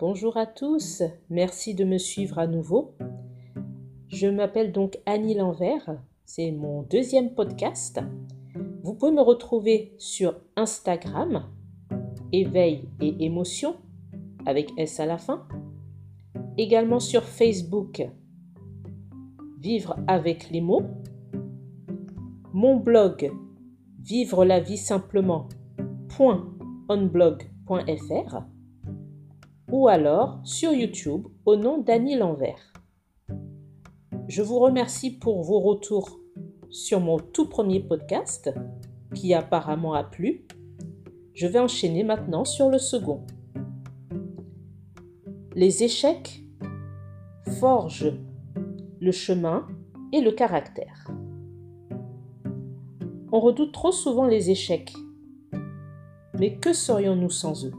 Bonjour à tous, merci de me suivre à nouveau. Je m'appelle donc Annie Lanvers, c'est mon deuxième podcast. Vous pouvez me retrouver sur Instagram, éveil et émotion, avec S à la fin. Également sur Facebook, vivre avec les mots. Mon blog, vivre la vie simplement.onblog.fr ou alors sur YouTube au nom d'Annie Lanvers. Je vous remercie pour vos retours sur mon tout premier podcast qui apparemment a plu. Je vais enchaîner maintenant sur le second. Les échecs forgent le chemin et le caractère. On redoute trop souvent les échecs. Mais que serions-nous sans eux?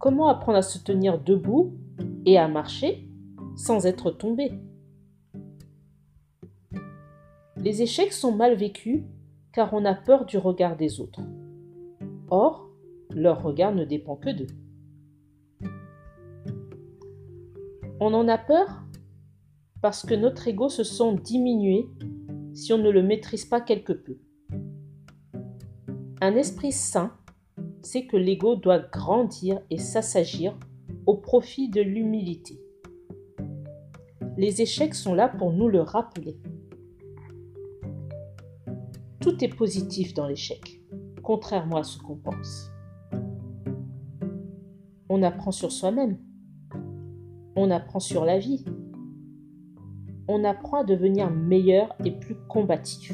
Comment apprendre à se tenir debout et à marcher sans être tombé? Les échecs sont mal vécus car on a peur du regard des autres. Or, leur regard ne dépend que d'eux. On en a peur parce que notre ego se sent diminué si on ne le maîtrise pas quelque peu. Un esprit sain c'est que l'ego doit grandir et s'assagir au profit de l'humilité. Les échecs sont là pour nous le rappeler. Tout est positif dans l'échec, contrairement à ce qu'on pense. On apprend sur soi-même. On apprend sur la vie. On apprend à devenir meilleur et plus combatif.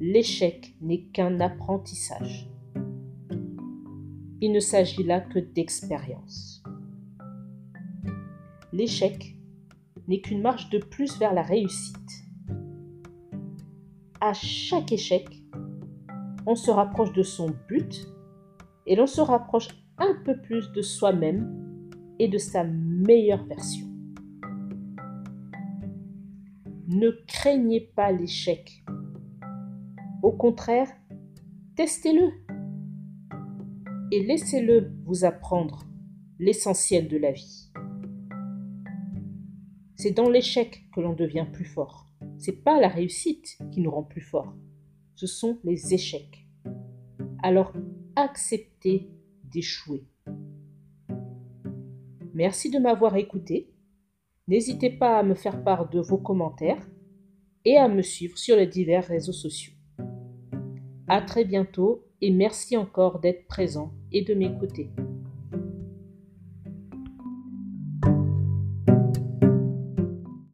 L'échec n'est qu'un apprentissage. Il ne s'agit là que d'expérience. L'échec n'est qu'une marche de plus vers la réussite. À chaque échec, on se rapproche de son but et l'on se rapproche un peu plus de soi-même et de sa meilleure version. Ne craignez pas l'échec. Au contraire, testez-le et laissez-le vous apprendre l'essentiel de la vie. C'est dans l'échec que l'on devient plus fort. C'est pas la réussite qui nous rend plus fort. Ce sont les échecs. Alors acceptez d'échouer. Merci de m'avoir écouté. N'hésitez pas à me faire part de vos commentaires et à me suivre sur les divers réseaux sociaux. À très bientôt et merci encore d'être présent et de m'écouter.